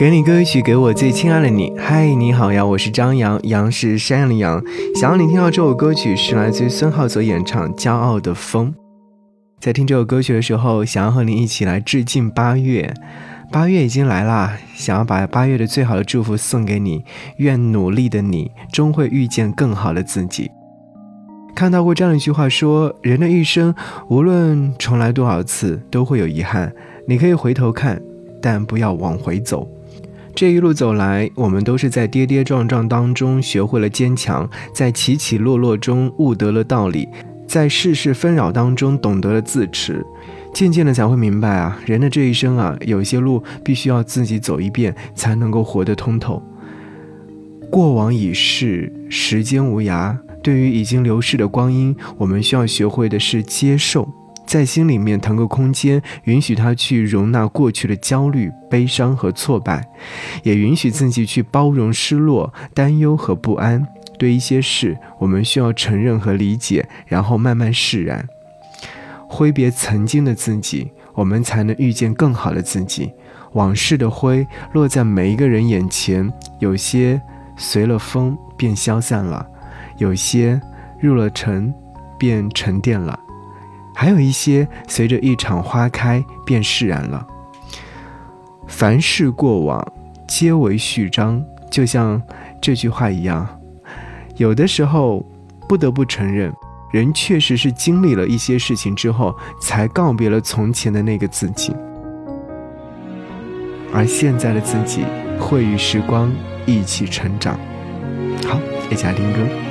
给你歌曲，给我最亲爱的你。嗨，你好呀，我是张扬，杨是山羊的羊。想要你听到这首歌曲，是来自于孙浩所演唱《骄傲的风》。在听这首歌曲的时候，想要和你一起来致敬八月。八月已经来啦，想要把八月的最好的祝福送给你。愿努力的你，终会遇见更好的自己。看到过这样一句话说：人的一生，无论重来多少次，都会有遗憾。你可以回头看，但不要往回走。这一路走来，我们都是在跌跌撞撞当中学会了坚强，在起起落落中悟得了道理，在世事纷扰当中懂得了自持，渐渐的才会明白啊，人的这一生啊，有些路必须要自己走一遍，才能够活得通透。过往已逝，时间无涯，对于已经流逝的光阴，我们需要学会的是接受。在心里面腾个空间，允许他去容纳过去的焦虑、悲伤和挫败，也允许自己去包容失落、担忧和不安。对一些事，我们需要承认和理解，然后慢慢释然，挥别曾经的自己，我们才能遇见更好的自己。往事的灰落在每一个人眼前，有些随了风便消散了，有些入了尘便沉淀了。还有一些随着一场花开便释然了。凡事过往皆为序章，就像这句话一样，有的时候不得不承认，人确实是经历了一些事情之后，才告别了从前的那个自己，而现在的自己会与时光一起成长。好，一起来听歌。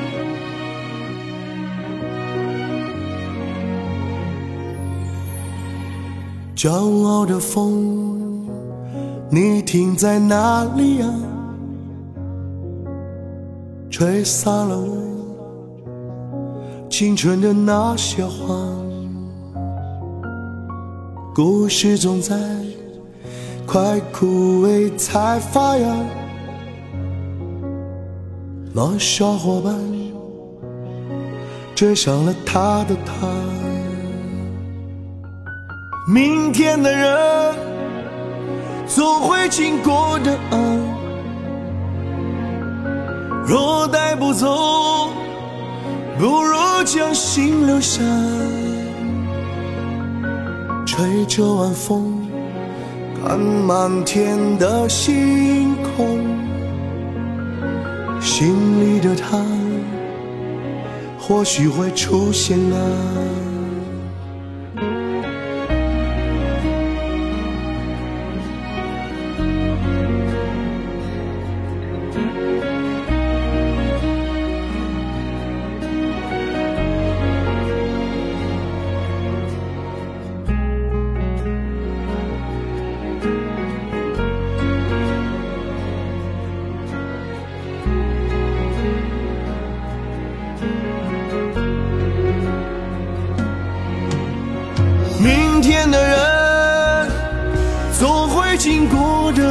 骄傲的风，你停在哪里呀？吹散了青春的那些花。故事总在快枯萎才发芽。那小伙伴追上了他的她。明天的人总会经过的啊，若带不走，不如将心留下。吹着晚风，看满天的星空，心里的他或许会出现啊。明天的人总会经过的，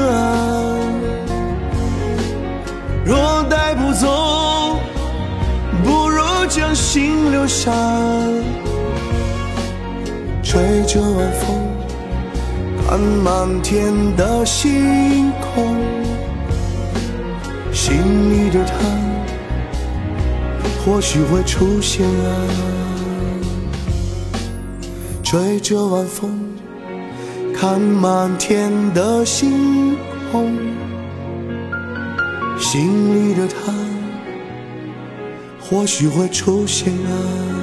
若带不走，不如将心留下。吹着晚风，看满天的星空，心里的他或许会出现啊。吹着晚风，看满天的星空，心里的他或许会出现啊。